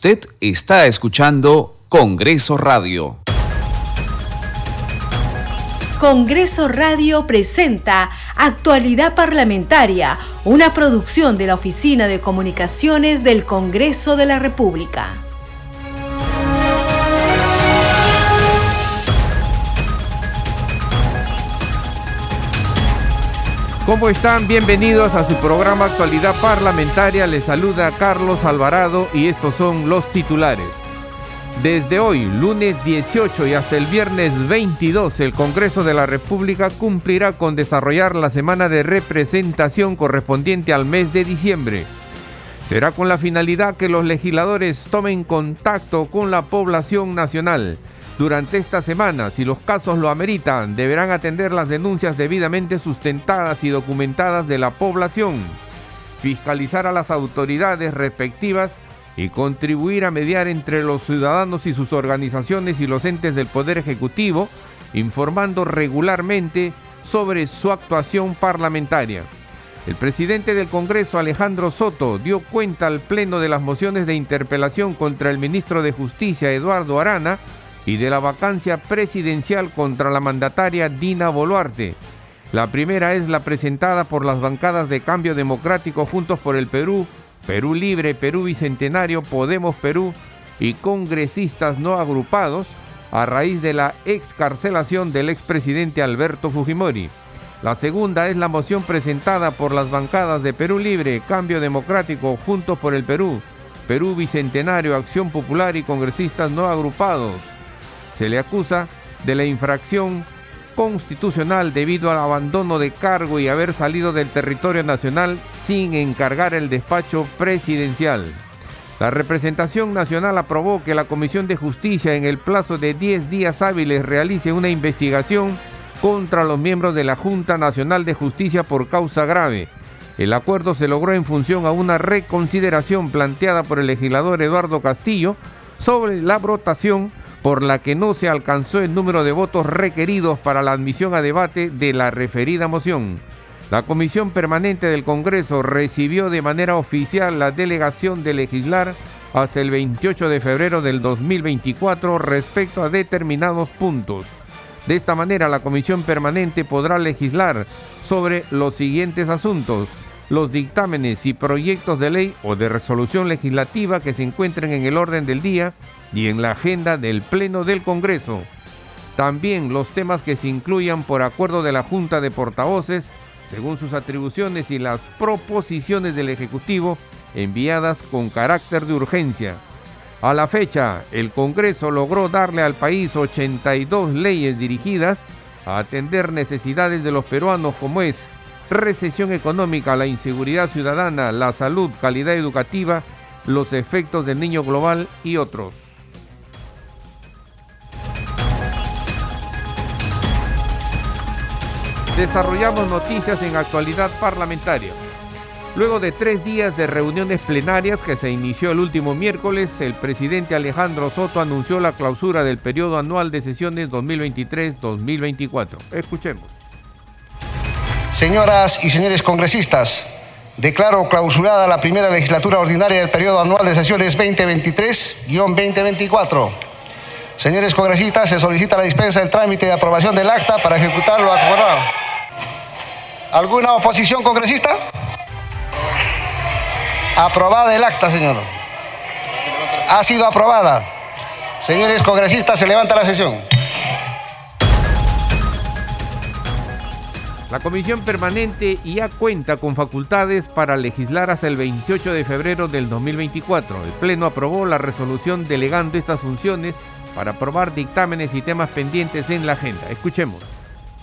Usted está escuchando Congreso Radio. Congreso Radio presenta Actualidad Parlamentaria, una producción de la Oficina de Comunicaciones del Congreso de la República. ¿Cómo están? Bienvenidos a su programa Actualidad Parlamentaria. Les saluda Carlos Alvarado y estos son los titulares. Desde hoy, lunes 18 y hasta el viernes 22, el Congreso de la República cumplirá con desarrollar la semana de representación correspondiente al mes de diciembre. Será con la finalidad que los legisladores tomen contacto con la población nacional durante esta semana, si los casos lo ameritan, deberán atender las denuncias debidamente sustentadas y documentadas de la población, fiscalizar a las autoridades respectivas y contribuir a mediar entre los ciudadanos y sus organizaciones y los entes del Poder Ejecutivo, informando regularmente sobre su actuación parlamentaria. El presidente del Congreso, Alejandro Soto, dio cuenta al Pleno de las mociones de interpelación contra el ministro de Justicia, Eduardo Arana, y de la vacancia presidencial contra la mandataria Dina Boluarte. La primera es la presentada por las bancadas de Cambio Democrático Juntos por el Perú, Perú Libre, Perú Bicentenario, Podemos Perú y congresistas no agrupados a raíz de la excarcelación del expresidente Alberto Fujimori. La segunda es la moción presentada por las bancadas de Perú Libre, Cambio Democrático, Juntos por el Perú, Perú Bicentenario, Acción Popular y congresistas no agrupados se le acusa de la infracción constitucional debido al abandono de cargo y haber salido del territorio nacional sin encargar el despacho presidencial. La representación nacional aprobó que la Comisión de Justicia en el plazo de 10 días hábiles realice una investigación contra los miembros de la Junta Nacional de Justicia por causa grave. El acuerdo se logró en función a una reconsideración planteada por el legislador Eduardo Castillo sobre la votación por la que no se alcanzó el número de votos requeridos para la admisión a debate de la referida moción. La Comisión Permanente del Congreso recibió de manera oficial la delegación de legislar hasta el 28 de febrero del 2024 respecto a determinados puntos. De esta manera, la Comisión Permanente podrá legislar sobre los siguientes asuntos. Los dictámenes y proyectos de ley o de resolución legislativa que se encuentren en el orden del día y en la agenda del Pleno del Congreso. También los temas que se incluyan por acuerdo de la Junta de Portavoces, según sus atribuciones y las proposiciones del Ejecutivo enviadas con carácter de urgencia. A la fecha, el Congreso logró darle al país 82 leyes dirigidas a atender necesidades de los peruanos como es recesión económica, la inseguridad ciudadana, la salud, calidad educativa, los efectos del niño global y otros. desarrollamos noticias en actualidad parlamentaria. Luego de tres días de reuniones plenarias que se inició el último miércoles, el presidente Alejandro Soto anunció la clausura del periodo anual de sesiones 2023-2024. Escuchemos. Señoras y señores congresistas, declaro clausurada la primera legislatura ordinaria del periodo anual de sesiones 2023-2024. Señores congresistas, se solicita la dispensa del trámite de aprobación del acta para ejecutar lo acordado. ¿Alguna oposición congresista? Aprobada el acta, señor. Ha sido aprobada. Señores congresistas, se levanta la sesión. La comisión permanente ya cuenta con facultades para legislar hasta el 28 de febrero del 2024. El Pleno aprobó la resolución delegando estas funciones para aprobar dictámenes y temas pendientes en la agenda. Escuchemos.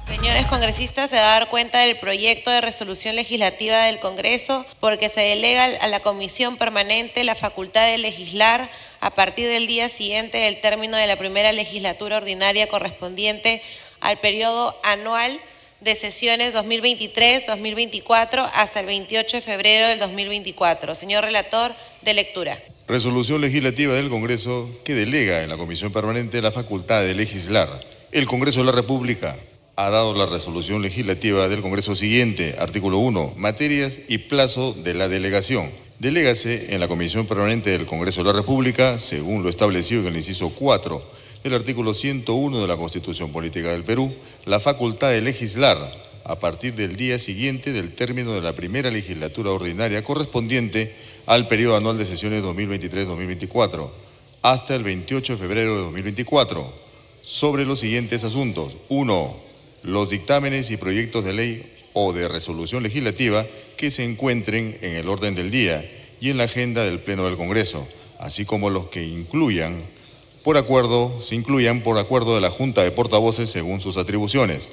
Señores congresistas, se va a dar cuenta del proyecto de resolución legislativa del Congreso porque se delega a la Comisión Permanente la facultad de legislar a partir del día siguiente del término de la primera legislatura ordinaria correspondiente al periodo anual de sesiones 2023-2024 hasta el 28 de febrero del 2024. Señor relator, de lectura. Resolución legislativa del Congreso que delega en la Comisión Permanente la facultad de legislar. El Congreso de la República ha dado la resolución legislativa del Congreso siguiente, artículo 1, materias y plazo de la delegación. delégase en la Comisión Permanente del Congreso de la República, según lo establecido en el inciso 4 del artículo 101 de la Constitución Política del Perú, la facultad de legislar a partir del día siguiente del término de la primera legislatura ordinaria correspondiente al periodo anual de sesiones 2023-2024 hasta el 28 de febrero de 2024 sobre los siguientes asuntos. 1. Los dictámenes y proyectos de ley o de resolución legislativa que se encuentren en el orden del día y en la agenda del Pleno del Congreso, así como los que incluyan por acuerdo, se incluyan por acuerdo de la Junta de Portavoces según sus atribuciones.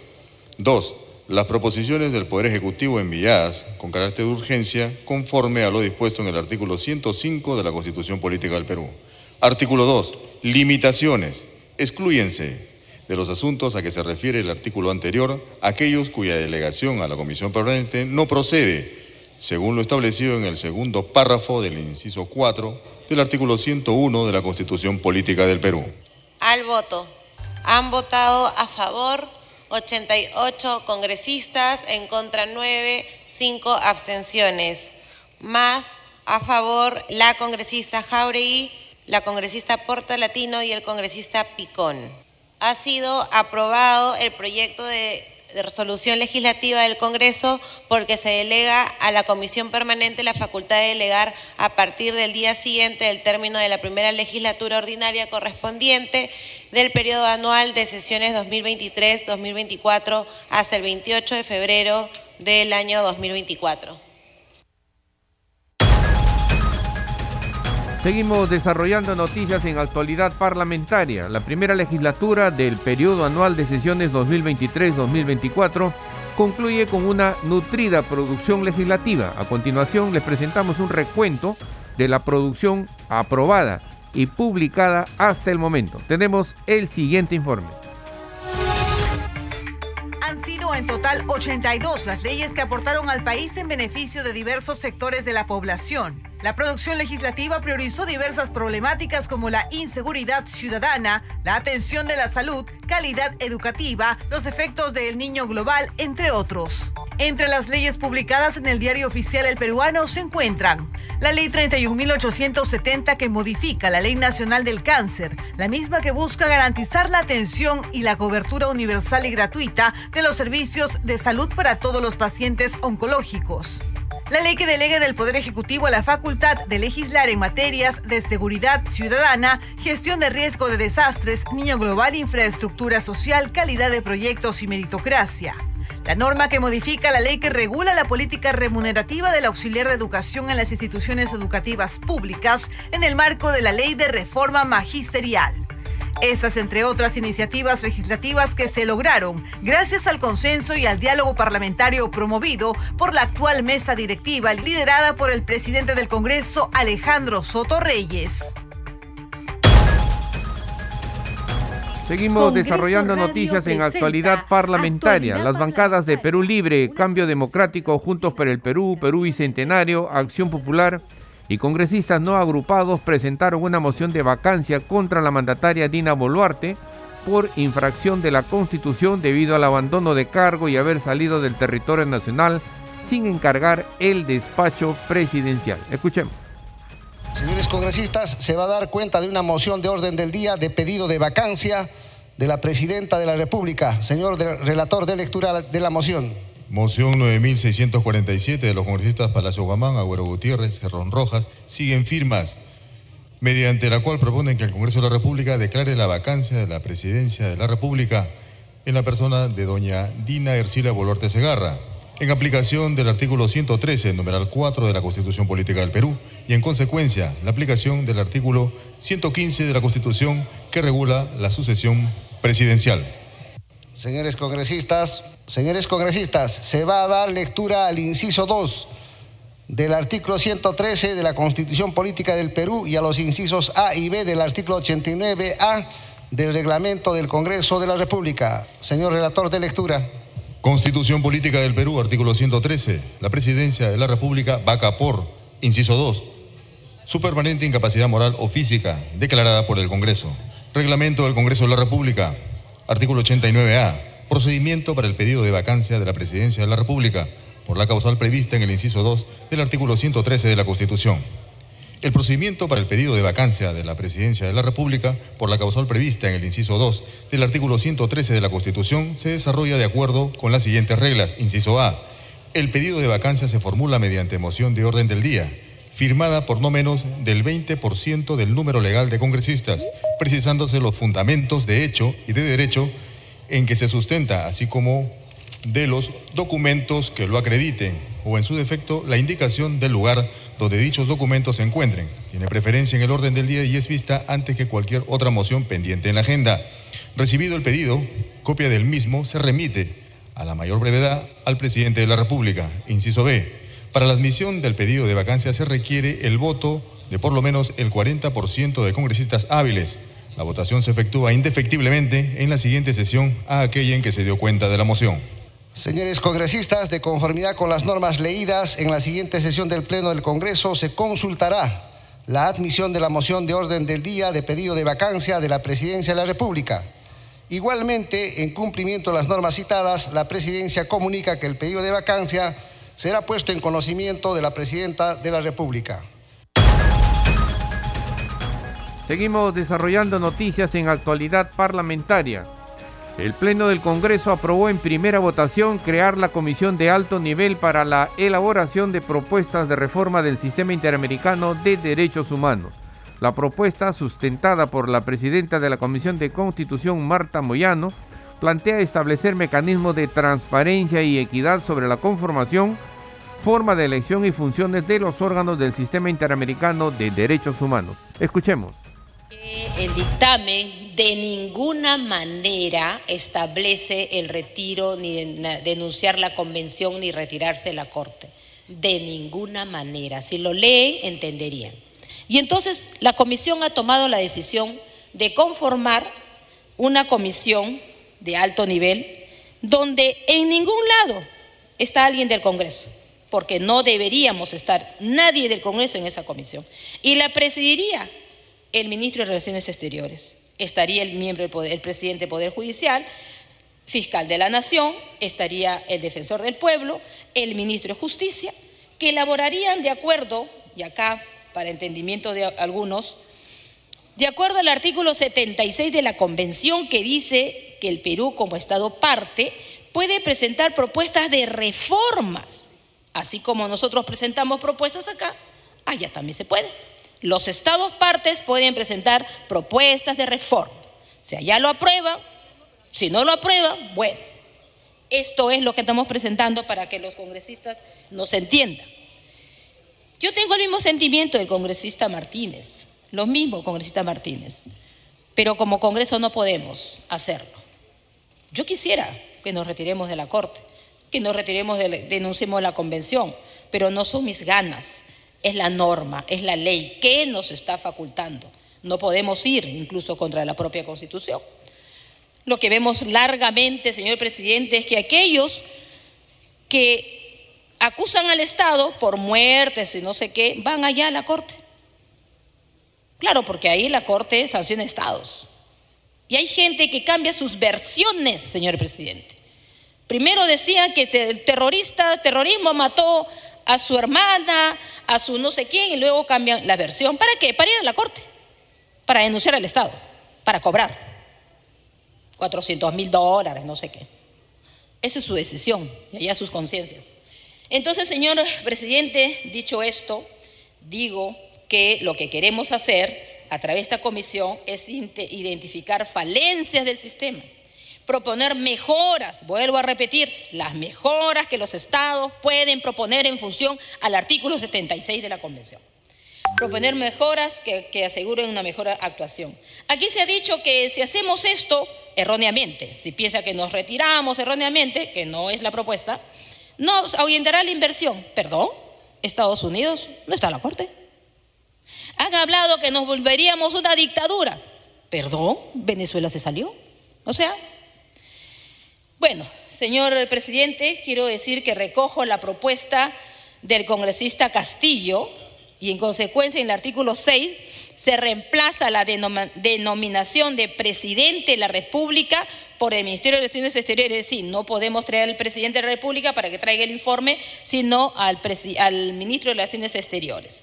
2. Las proposiciones del Poder Ejecutivo enviadas con carácter de urgencia conforme a lo dispuesto en el artículo 105 de la Constitución Política del Perú. Artículo 2. Limitaciones. Excluyense de los asuntos a que se refiere el artículo anterior aquellos cuya delegación a la Comisión Permanente no procede, según lo establecido en el segundo párrafo del inciso 4 del artículo 101 de la Constitución Política del Perú. Al voto. Han votado a favor 88 congresistas, en contra 9, 5 abstenciones. Más a favor la congresista Jauregui, la congresista Porta Latino y el congresista Picón. Ha sido aprobado el proyecto de resolución legislativa del Congreso porque se delega a la Comisión Permanente la facultad de delegar a partir del día siguiente del término de la primera legislatura ordinaria correspondiente del periodo anual de sesiones 2023-2024 hasta el 28 de febrero del año 2024. Seguimos desarrollando noticias en actualidad parlamentaria. La primera legislatura del periodo anual de sesiones 2023-2024 concluye con una nutrida producción legislativa. A continuación les presentamos un recuento de la producción aprobada y publicada hasta el momento. Tenemos el siguiente informe. Han sido en total 82 las leyes que aportaron al país en beneficio de diversos sectores de la población. La producción legislativa priorizó diversas problemáticas como la inseguridad ciudadana, la atención de la salud, calidad educativa, los efectos del niño global, entre otros. Entre las leyes publicadas en el diario oficial El Peruano se encuentran la Ley 31.870 que modifica la Ley Nacional del Cáncer, la misma que busca garantizar la atención y la cobertura universal y gratuita de los servicios de salud para todos los pacientes oncológicos. La ley que delega del Poder Ejecutivo la facultad de legislar en materias de seguridad ciudadana, gestión de riesgo de desastres, niño global, infraestructura social, calidad de proyectos y meritocracia. La norma que modifica la ley que regula la política remunerativa del auxiliar de educación en las instituciones educativas públicas en el marco de la ley de reforma magisterial. Estas, entre otras iniciativas legislativas que se lograron gracias al consenso y al diálogo parlamentario promovido por la actual mesa directiva liderada por el presidente del Congreso, Alejandro Soto Reyes. Seguimos desarrollando noticias en actualidad parlamentaria. Las bancadas de Perú Libre, Cambio Democrático, Juntos por el Perú, Perú Bicentenario, Acción Popular y congresistas no agrupados presentaron una moción de vacancia contra la mandataria Dina Boluarte por infracción de la Constitución debido al abandono de cargo y haber salido del territorio nacional sin encargar el despacho presidencial. Escuchemos. Señores congresistas, se va a dar cuenta de una moción de orden del día de pedido de vacancia de la presidenta de la República. Señor relator de lectura de la moción. Moción 9647 de los congresistas Palacio Guamán, Agüero Gutiérrez, Cerrón Rojas, siguen firmas, mediante la cual proponen que el Congreso de la República declare la vacancia de la presidencia de la República en la persona de doña Dina Ercilia Boluarte Segarra, en aplicación del artículo 113, numeral 4 de la Constitución Política del Perú, y en consecuencia la aplicación del artículo 115 de la Constitución que regula la sucesión presidencial. Señores congresistas, señores congresistas, se va a dar lectura al inciso 2 del artículo 113 de la Constitución Política del Perú y a los incisos A y B del artículo 89A del reglamento del Congreso de la República. Señor relator de lectura. Constitución Política del Perú, artículo 113. La presidencia de la República vaca por, inciso 2, su permanente incapacidad moral o física declarada por el Congreso. Reglamento del Congreso de la República, Artículo 89A. Procedimiento para el pedido de vacancia de la Presidencia de la República. por la causal prevista en el inciso 2 del artículo 113 de la Constitución. El procedimiento para el pedido de vacancia de la Presidencia de la República por la causal prevista en el inciso 2 del artículo 113 de la Constitución se desarrolla de acuerdo con las siguientes reglas. Inciso A. El pedido de vacancia se formula mediante moción de orden del día, firmada por no menos del 20% del número legal de congresistas, precisándose los fundamentos de hecho y de derecho en que se sustenta, así como de los documentos que lo acrediten o en su defecto la indicación del lugar donde dichos documentos se encuentren. Tiene preferencia en el orden del día y es vista antes que cualquier otra moción pendiente en la agenda. Recibido el pedido, copia del mismo se remite a la mayor brevedad al presidente de la República. Inciso B. Para la admisión del pedido de vacancia se requiere el voto de por lo menos el 40% de congresistas hábiles. La votación se efectúa indefectiblemente en la siguiente sesión a aquella en que se dio cuenta de la moción. Señores congresistas, de conformidad con las normas leídas, en la siguiente sesión del Pleno del Congreso se consultará la admisión de la moción de orden del día de pedido de vacancia de la Presidencia de la República. Igualmente, en cumplimiento de las normas citadas, la Presidencia comunica que el pedido de vacancia será puesto en conocimiento de la Presidenta de la República. Seguimos desarrollando noticias en actualidad parlamentaria. El Pleno del Congreso aprobó en primera votación crear la Comisión de Alto Nivel para la elaboración de propuestas de reforma del Sistema Interamericano de Derechos Humanos. La propuesta, sustentada por la presidenta de la Comisión de Constitución, Marta Moyano, plantea establecer mecanismos de transparencia y equidad sobre la conformación, forma de elección y funciones de los órganos del Sistema Interamericano de Derechos Humanos. Escuchemos. El dictamen de ninguna manera establece el retiro ni denunciar la convención ni retirarse de la Corte. De ninguna manera. Si lo leen, entenderían. Y entonces la comisión ha tomado la decisión de conformar una comisión de alto nivel donde en ningún lado está alguien del Congreso, porque no deberíamos estar nadie del Congreso en esa comisión. Y la presidiría el ministro de Relaciones Exteriores, estaría el miembro, el presidente del Poder Judicial, fiscal de la Nación, estaría el defensor del pueblo, el ministro de Justicia, que elaborarían de acuerdo, y acá para entendimiento de algunos, de acuerdo al artículo 76 de la Convención que dice que el Perú como Estado parte puede presentar propuestas de reformas, así como nosotros presentamos propuestas acá, allá también se puede. Los estados partes pueden presentar propuestas de reforma. Si allá lo aprueba, si no lo aprueba, bueno, esto es lo que estamos presentando para que los congresistas nos entiendan. Yo tengo el mismo sentimiento del congresista Martínez, lo mismo congresista Martínez, pero como Congreso no podemos hacerlo. Yo quisiera que nos retiremos de la Corte, que nos retiremos, de, denunciemos la convención, pero no son mis ganas, es la norma, es la ley que nos está facultando. No podemos ir incluso contra la propia Constitución. Lo que vemos largamente, señor presidente, es que aquellos que acusan al Estado por muertes y no sé qué, van allá a la Corte. Claro, porque ahí la Corte sanciona estados. Y hay gente que cambia sus versiones, señor presidente. Primero decían que el terrorista, terrorismo mató a su hermana, a su no sé quién, y luego cambian la versión. ¿Para qué? Para ir a la corte, para denunciar al Estado, para cobrar 400 mil dólares, no sé qué. Esa es su decisión y allá sus conciencias. Entonces, señor presidente, dicho esto, digo que lo que queremos hacer a través de esta comisión es identificar falencias del sistema proponer mejoras, vuelvo a repetir, las mejoras que los estados pueden proponer en función al artículo 76 de la Convención. Proponer mejoras que, aseguren una mejor actuación. Aquí se ha dicho que si hacemos esto erróneamente, si piensa que nos retiramos erróneamente, que no es la propuesta, nos ahuyentará la inversión. Perdón, Estados Unidos no está en la Corte. Han hablado que nos volveríamos una dictadura. Perdón, Venezuela se salió. O sea, bueno, señor presidente, quiero decir que recojo la propuesta del congresista Castillo y en consecuencia en el artículo 6 se reemplaza la denominación de presidente de la República por el Ministerio de Relaciones Exteriores. Es decir, no podemos traer al presidente de la República para que traiga el informe, sino al, ministro de Relaciones Exteriores.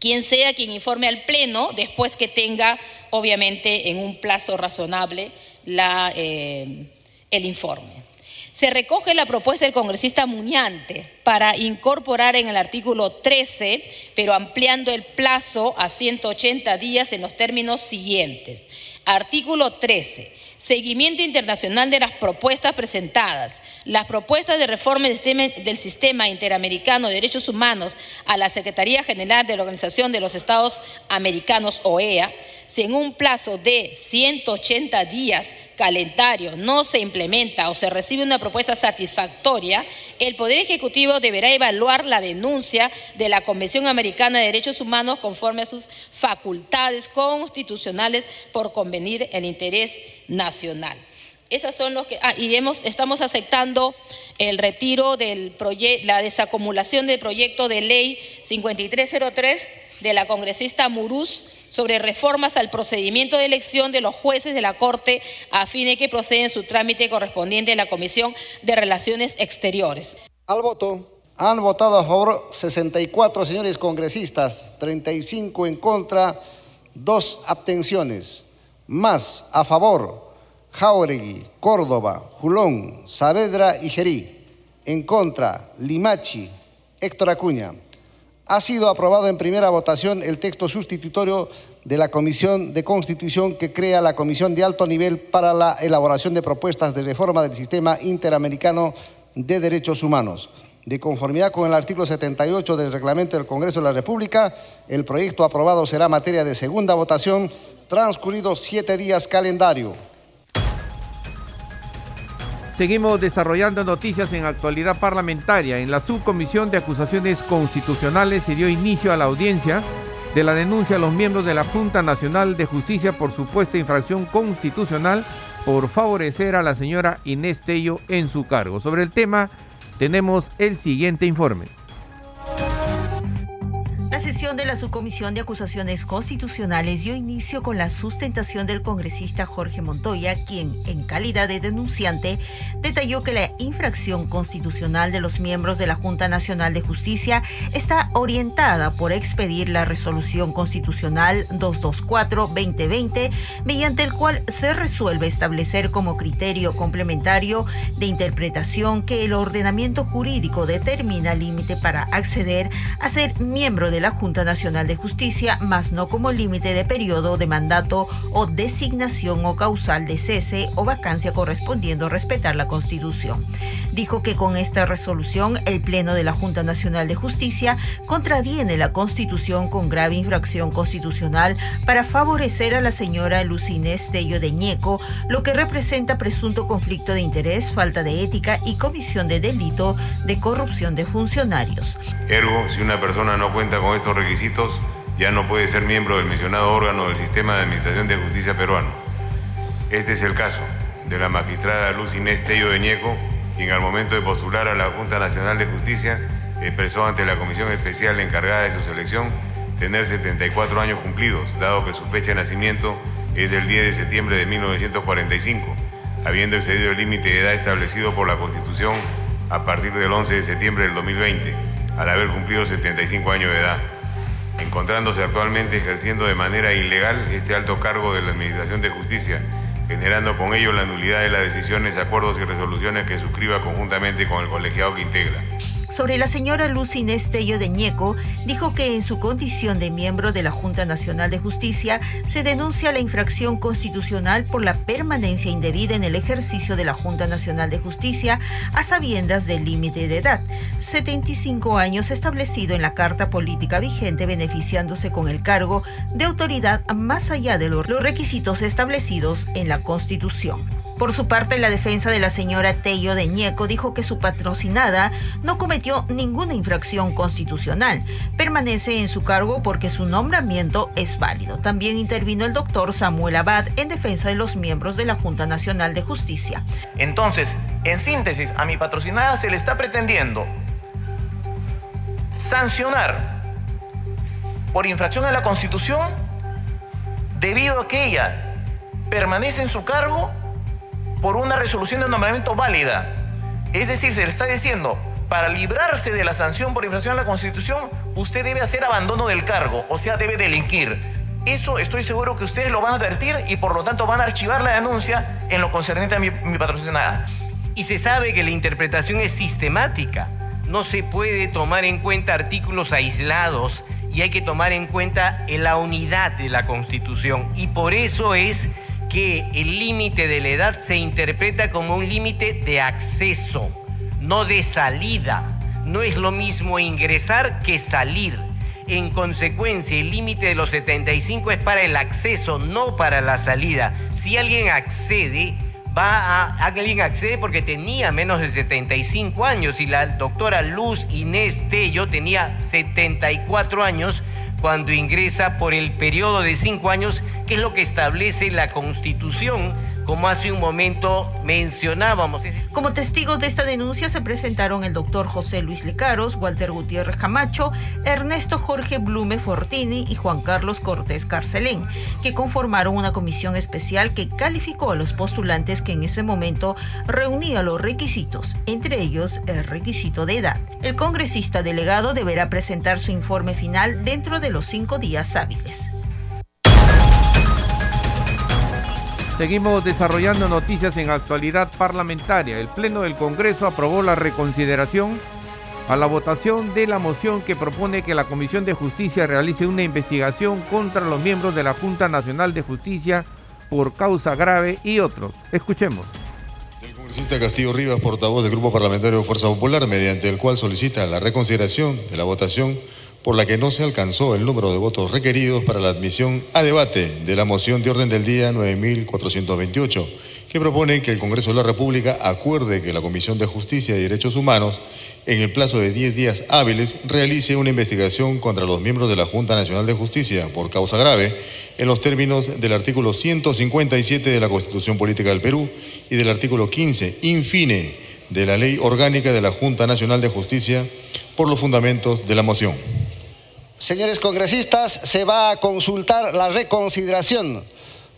Quien sea quien informe al Pleno después que tenga, obviamente, en un plazo razonable eh, el informe. Se recoge la propuesta del congresista Muñante para incorporar en el artículo 13, pero ampliando el plazo a 180 días en los términos siguientes. Artículo 13 seguimiento internacional de las propuestas presentadas, las propuestas de reforma del sistema, interamericano de derechos humanos a la Secretaría General de la Organización de los Estados Americanos, OEA, si en un plazo de 180 días calendario no se implementa o se recibe una propuesta satisfactoria, el Poder Ejecutivo deberá evaluar la denuncia de la Convención Americana de Derechos Humanos conforme a sus facultades constitucionales por convenir el interés nacional. Esas son los que ah, y hemos, estamos aceptando el retiro del proyecto, la desacumulación del proyecto de ley 5303 de la congresista Murús sobre reformas al procedimiento de elección de los jueces de la Corte a fin de que proceden su trámite correspondiente a la Comisión de Relaciones Exteriores. Al voto han votado a favor 64 señores congresistas, 35 en contra, dos abstenciones. Más a favor Jauregui, Córdoba, Julón, Saavedra y Gerí. En contra Limachi, Héctor Acuña ha sido aprobado en primera votación el texto sustitutorio de la Comisión de Constitución que crea la Comisión de Alto Nivel para la elaboración de propuestas de reforma del sistema interamericano de derechos humanos. De conformidad con el artículo 78 del reglamento del Congreso de la República, el proyecto aprobado será materia de segunda votación transcurridos siete días calendario. Seguimos desarrollando noticias en actualidad parlamentaria. En la subcomisión de acusaciones constitucionales se dio inicio a la audiencia de la denuncia a los miembros de la Junta Nacional de Justicia por supuesta infracción constitucional por favorecer a la señora Inés Tello en su cargo. Sobre el tema tenemos el siguiente informe. La sesión de la Subcomisión de Acusaciones Constitucionales dio inicio con la sustentación del congresista Jorge Montoya, quien, en calidad de denunciante, detalló que la infracción constitucional de los miembros de la Junta Nacional de Justicia está orientada por expedir la resolución constitucional 224-2020, mediante el cual se resuelve establecer como criterio complementario de interpretación que el ordenamiento jurídico determina límite para acceder a ser miembro de la Junta Nacional de Justicia, más no como límite de periodo de mandato o designación o causal de cese o vacancia correspondiendo respetar la Constitución. Dijo que con esta resolución el Pleno de la Junta Nacional de Justicia contraviene la Constitución con grave infracción constitucional para favorecer a la señora Lucinés Tello de Ñeco, lo que representa presunto conflicto de interés, falta de ética y comisión de delito de corrupción de funcionarios. Ergo, si una persona no cuenta con estos requisitos, ya no puede ser miembro del mencionado órgano del sistema de administración de justicia peruano. Este es el caso de la magistrada Luz Inés Tello de Ñeco, quien al momento de postular a la Junta Nacional de Justicia expresó ante la comisión especial encargada de su selección tener 74 años cumplidos, dado que su fecha de nacimiento es del 10 de septiembre de 1945, habiendo excedido el límite de edad establecido por la Constitución a partir del 11 de septiembre del 2020 al haber cumplido 75 años de edad, encontrándose actualmente ejerciendo de manera ilegal este alto cargo de la Administración de Justicia, generando con ello la nulidad de las decisiones, acuerdos y resoluciones que suscriba conjuntamente con el colegiado que integra sobre la señora Lucy Nestello de Ñeco, dijo que en su condición de miembro de la Junta Nacional de Justicia se denuncia la infracción constitucional por la permanencia indebida en el ejercicio de la Junta Nacional de Justicia a sabiendas del límite de edad, 75 años establecido en la Carta Política vigente beneficiándose con el cargo de autoridad más allá de los requisitos establecidos en la Constitución. Por su parte, la defensa de la señora Tello de Ñeco dijo que su patrocinada no cometió ninguna infracción constitucional. Permanece en su cargo porque su nombramiento es válido. También intervino el doctor Samuel Abad en defensa de los miembros de la Junta Nacional de Justicia. Entonces, en síntesis, a mi patrocinada se le está pretendiendo sancionar por infracción a la Constitución debido a que ella permanece en su cargo por una resolución de nombramiento válida. Es decir, se le está diciendo, para librarse de la sanción por infracción a la Constitución, usted debe hacer abandono del cargo, o sea, debe delinquir. Eso estoy seguro que ustedes lo van a advertir y por lo tanto van a archivar la denuncia en lo concerniente a mi, mi patrocinada. Y se sabe que la interpretación es sistemática. No se puede tomar en cuenta artículos aislados y hay que tomar en cuenta la unidad de la Constitución. Y por eso es que el límite de la edad se interpreta como un límite de acceso, no de salida. No es lo mismo ingresar que salir. En consecuencia, el límite de los 75 es para el acceso, no para la salida. Si alguien accede, va a, alguien accede porque tenía menos de 75 años y la doctora Luz Inés Tello tenía 74 años cuando ingresa por el periodo de 5 años, que es lo que establece la Constitución como hace un momento mencionábamos. Como testigos de esta denuncia se presentaron el doctor José Luis Lecaros, Walter Gutiérrez Camacho, Ernesto Jorge Blume Fortini y Juan Carlos Cortés Carcelén, que conformaron una comisión especial que calificó a los postulantes que en ese momento reunía los requisitos, entre ellos el requisito de edad. El congresista delegado deberá presentar su informe final dentro de los cinco días hábiles. Seguimos desarrollando noticias en actualidad parlamentaria. El Pleno del Congreso aprobó la reconsideración a la votación de la moción que propone que la Comisión de Justicia realice una investigación contra los miembros de la Junta Nacional de Justicia por causa grave y otros. Escuchemos. El congresista Castillo Rivas, portavoz del Grupo Parlamentario de Fuerza Popular, mediante el cual solicita la reconsideración de la votación por la que no se alcanzó el número de votos requeridos para la admisión a debate de la moción de orden del día 9428, que propone que el Congreso de la República acuerde que la Comisión de Justicia y Derechos Humanos, en el plazo de 10 días hábiles, realice una investigación contra los miembros de la Junta Nacional de Justicia por causa grave, en los términos del artículo 157 de la Constitución Política del Perú y del artículo 15, infine, de la Ley Orgánica de la Junta Nacional de Justicia, por los fundamentos de la moción. Señores congresistas, se va a consultar la reconsideración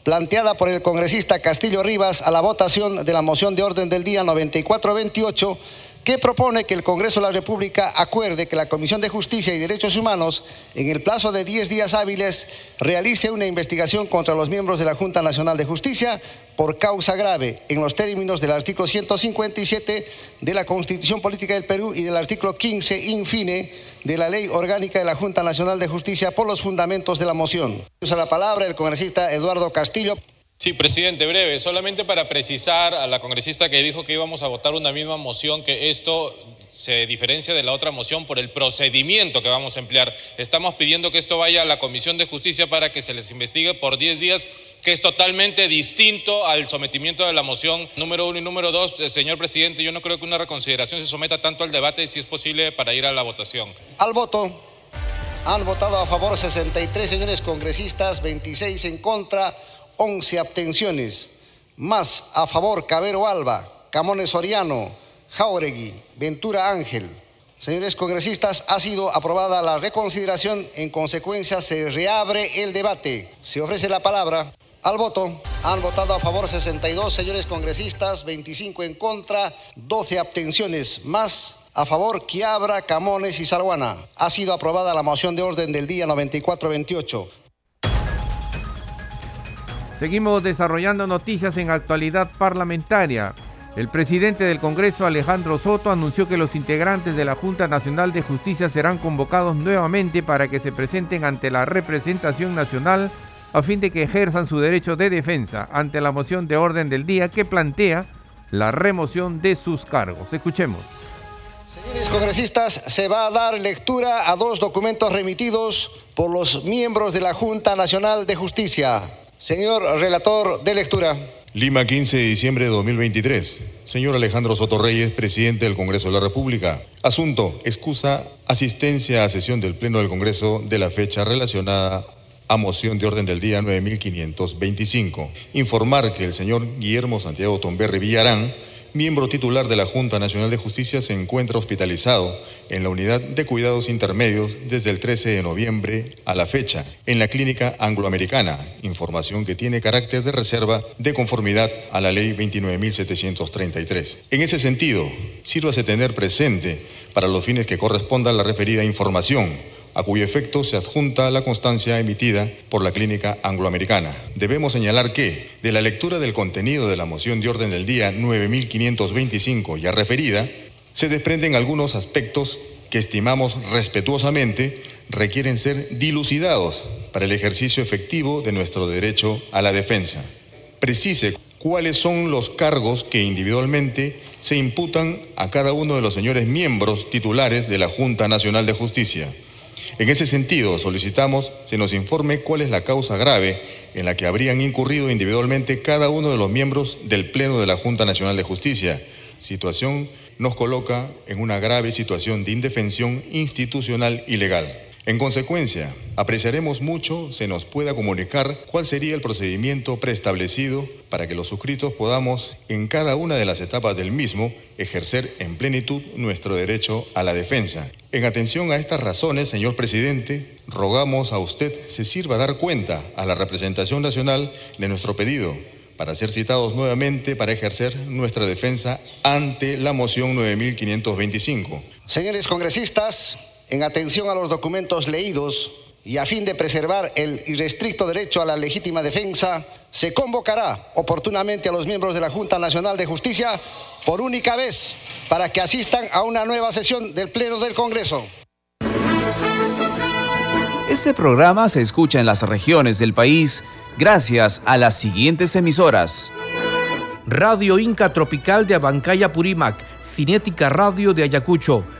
planteada por el congresista Castillo Rivas a la votación de la moción de orden del día 9428 que propone que el Congreso de la República acuerde que la Comisión de Justicia y Derechos Humanos, en el plazo de 10 días hábiles, realice una investigación contra los miembros de la Junta Nacional de Justicia por causa grave, en los términos del artículo 157 de la Constitución Política del Perú y del artículo 15, infine, de la Ley Orgánica de la Junta Nacional de Justicia por los fundamentos de la moción. Usa la palabra el congresista Eduardo Castillo. Sí, presidente, breve. Solamente para precisar a la congresista que dijo que íbamos a votar una misma moción, que esto se diferencia de la otra moción por el procedimiento que vamos a emplear. Estamos pidiendo que esto vaya a la Comisión de Justicia para que se les investigue por 10 días, que es totalmente distinto al sometimiento de la moción número uno y número dos. Eh, señor presidente, yo no creo que una reconsideración se someta tanto al debate, si es posible, para ir a la votación. Al voto. Han votado a favor 63 señores congresistas, 26 en contra, 11 abstenciones. Más a favor Cabero Alba, Camones Soriano, Jauregui, Ventura Ángel. Señores congresistas, ha sido aprobada la reconsideración. En consecuencia, se reabre el debate. Se ofrece la palabra al voto. Han votado a favor 62 señores congresistas, 25 en contra, 12 abstenciones. Más a favor Quiabra, Camones y Saruana. Ha sido aprobada la moción de orden del día 9428. Seguimos desarrollando noticias en actualidad parlamentaria. El presidente del Congreso, Alejandro Soto, anunció que los integrantes de la Junta Nacional de Justicia serán convocados nuevamente para que se presenten ante la representación nacional a fin de que ejerzan su derecho de defensa ante la moción de orden del día que plantea la remoción de sus cargos. Escuchemos. Señores congresistas, se va a dar lectura a dos documentos remitidos por los miembros de la Junta Nacional de Justicia. Señor relator de lectura. Lima, 15 de diciembre de 2023. Señor Alejandro Soto Reyes, presidente del Congreso de la República. Asunto, excusa asistencia a sesión del Pleno del Congreso de la fecha relacionada a moción de orden del día 9525. Informar que el señor Guillermo Santiago Tomberri Villarán, miembro titular de la Junta Nacional de Justicia, se encuentra hospitalizado en la unidad de cuidados intermedios desde el 13 de noviembre a la fecha en la clínica angloamericana, información que tiene carácter de reserva de conformidad a la ley 29.733. En ese sentido, sírvase tener presente para los fines que corresponda la referida información a cuyo efecto se adjunta la constancia emitida por la Clínica Angloamericana. Debemos señalar que, de la lectura del contenido de la moción de orden del día 9525 ya referida, se desprenden algunos aspectos que estimamos respetuosamente requieren ser dilucidados para el ejercicio efectivo de nuestro derecho a la defensa. Precise cuáles son los cargos que individualmente se imputan a cada uno de los señores miembros titulares de la Junta Nacional de Justicia en ese sentido, solicitamos se nos informe cuál es la causa grave en la que habrían incurrido individualmente cada uno de los miembros del Pleno de la Junta Nacional de Justicia. Situación nos coloca en una grave situación de indefensión institucional y legal. En consecuencia, apreciaremos mucho se nos pueda comunicar cuál sería el procedimiento preestablecido para que los suscritos podamos, en cada una de las etapas del mismo, ejercer en plenitud nuestro derecho a la defensa. En atención a estas razones, señor presidente, rogamos a usted se sirva dar cuenta a la representación nacional de nuestro pedido para ser citados nuevamente para ejercer nuestra defensa ante la moción 9525. Señores congresistas, en atención a los documentos leídos y a fin de preservar el irrestricto derecho a la legítima defensa, se convocará oportunamente a los miembros de la Junta Nacional de Justicia por única vez para que asistan a una nueva sesión del Pleno del Congreso. Este programa se escucha en las regiones del país gracias a las siguientes emisoras. Radio Inca Tropical de Abancaya Purímac, Cinética Radio de Ayacucho,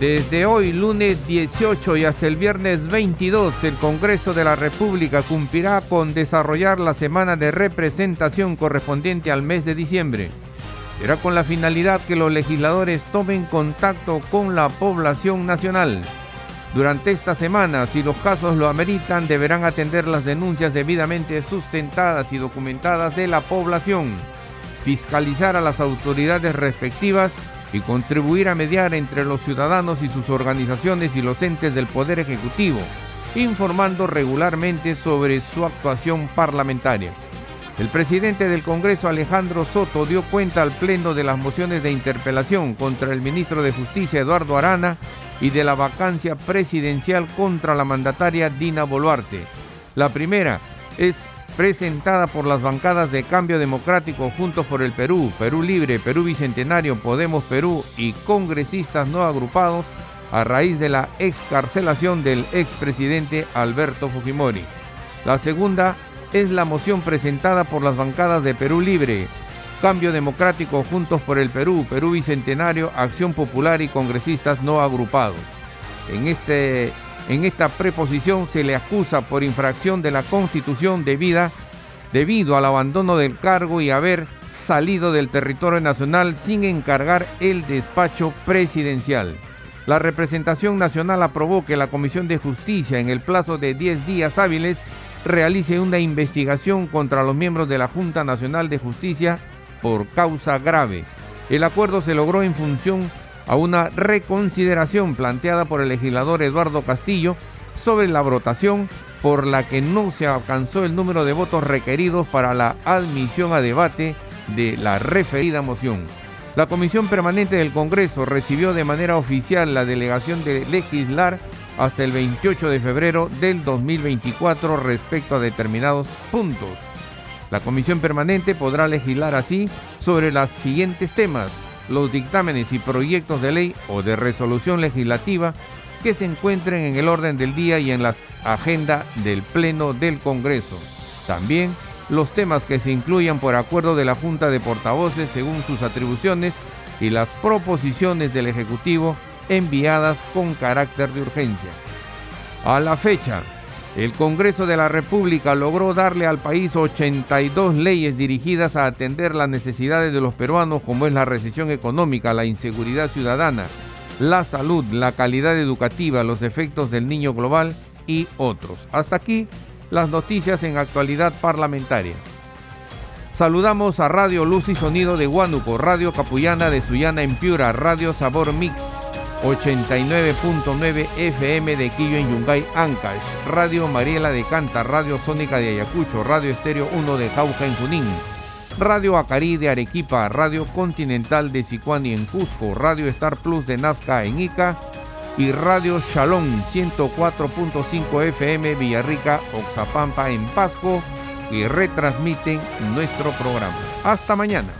Desde hoy, lunes 18 y hasta el viernes 22, el Congreso de la República cumplirá con desarrollar la semana de representación correspondiente al mes de diciembre. Será con la finalidad que los legisladores tomen contacto con la población nacional. Durante esta semana, si los casos lo ameritan, deberán atender las denuncias debidamente sustentadas y documentadas de la población, fiscalizar a las autoridades respectivas y contribuir a mediar entre los ciudadanos y sus organizaciones y los entes del Poder Ejecutivo, informando regularmente sobre su actuación parlamentaria. El presidente del Congreso, Alejandro Soto, dio cuenta al Pleno de las mociones de interpelación contra el ministro de Justicia, Eduardo Arana, y de la vacancia presidencial contra la mandataria Dina Boluarte. La primera es presentada por las bancadas de Cambio Democrático Juntos por el Perú, Perú Libre, Perú Bicentenario, Podemos Perú y congresistas no agrupados a raíz de la excarcelación del expresidente Alberto Fujimori. La segunda es la moción presentada por las bancadas de Perú Libre, Cambio Democrático Juntos por el Perú, Perú Bicentenario, Acción Popular y congresistas no agrupados. En este en esta preposición se le acusa por infracción de la Constitución debida debido al abandono del cargo y haber salido del territorio nacional sin encargar el despacho presidencial. La representación nacional aprobó que la Comisión de Justicia en el plazo de 10 días hábiles realice una investigación contra los miembros de la Junta Nacional de Justicia por causa grave. El acuerdo se logró en función a una reconsideración planteada por el legislador Eduardo Castillo sobre la votación por la que no se alcanzó el número de votos requeridos para la admisión a debate de la referida moción. La Comisión Permanente del Congreso recibió de manera oficial la delegación de legislar hasta el 28 de febrero del 2024 respecto a determinados puntos. La Comisión Permanente podrá legislar así sobre los siguientes temas los dictámenes y proyectos de ley o de resolución legislativa que se encuentren en el orden del día y en la agenda del Pleno del Congreso. También los temas que se incluyan por acuerdo de la Junta de Portavoces según sus atribuciones y las proposiciones del Ejecutivo enviadas con carácter de urgencia. A la fecha, el Congreso de la República logró darle al país 82 leyes dirigidas a atender las necesidades de los peruanos como es la recesión económica, la inseguridad ciudadana, la salud, la calidad educativa, los efectos del niño global y otros. Hasta aquí las noticias en actualidad parlamentaria. Saludamos a Radio Luz y Sonido de Huánuco, Radio Capullana de Sullana en Piura, Radio Sabor Mix 89.9 FM de Quillo en Yungay, Ancash, Radio Mariela de Canta, Radio Sónica de Ayacucho, Radio Estéreo 1 de Jauja en Junín, Radio Acarí de Arequipa, Radio Continental de Sicuani en Cusco, Radio Star Plus de Nazca en Ica y Radio Shalom 104.5 FM Villarrica, Oxapampa en Pasco y retransmiten nuestro programa. Hasta mañana.